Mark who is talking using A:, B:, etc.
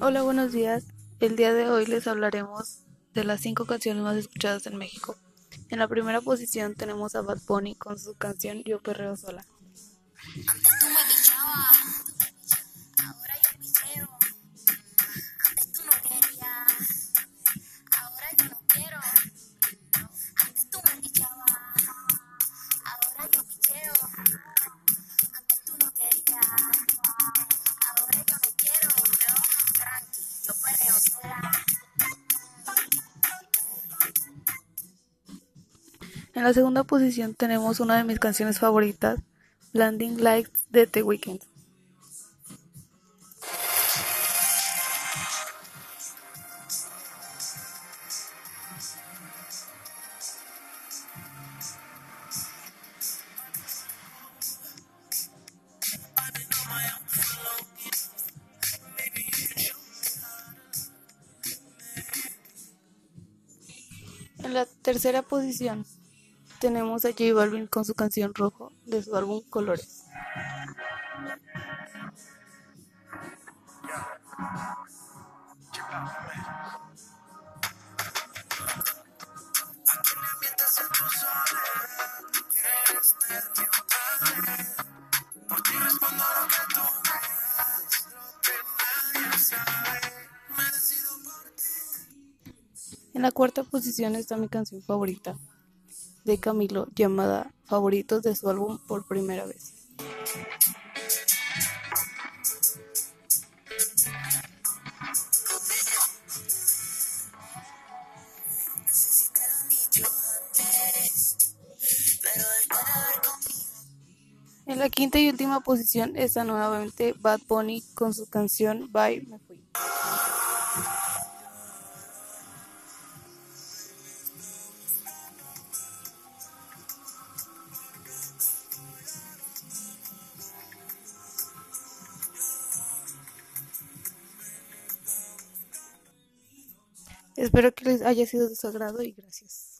A: Hola, buenos días. El día de hoy les hablaremos de las cinco canciones más escuchadas en México. En la primera posición tenemos a Bad Bunny con su canción Yo Perreo Sola. En la segunda posición tenemos una de mis canciones favoritas, Blinding Lights de The Weeknd. La tercera posición tenemos a J Balvin con su canción Rojo de su álbum Colores. En la cuarta posición está mi canción favorita de Camilo llamada Favoritos de su álbum Por Primera Vez. En la quinta y última posición está nuevamente Bad Bunny con su canción Bye Me Fui. Espero que les haya sido de su agrado y gracias.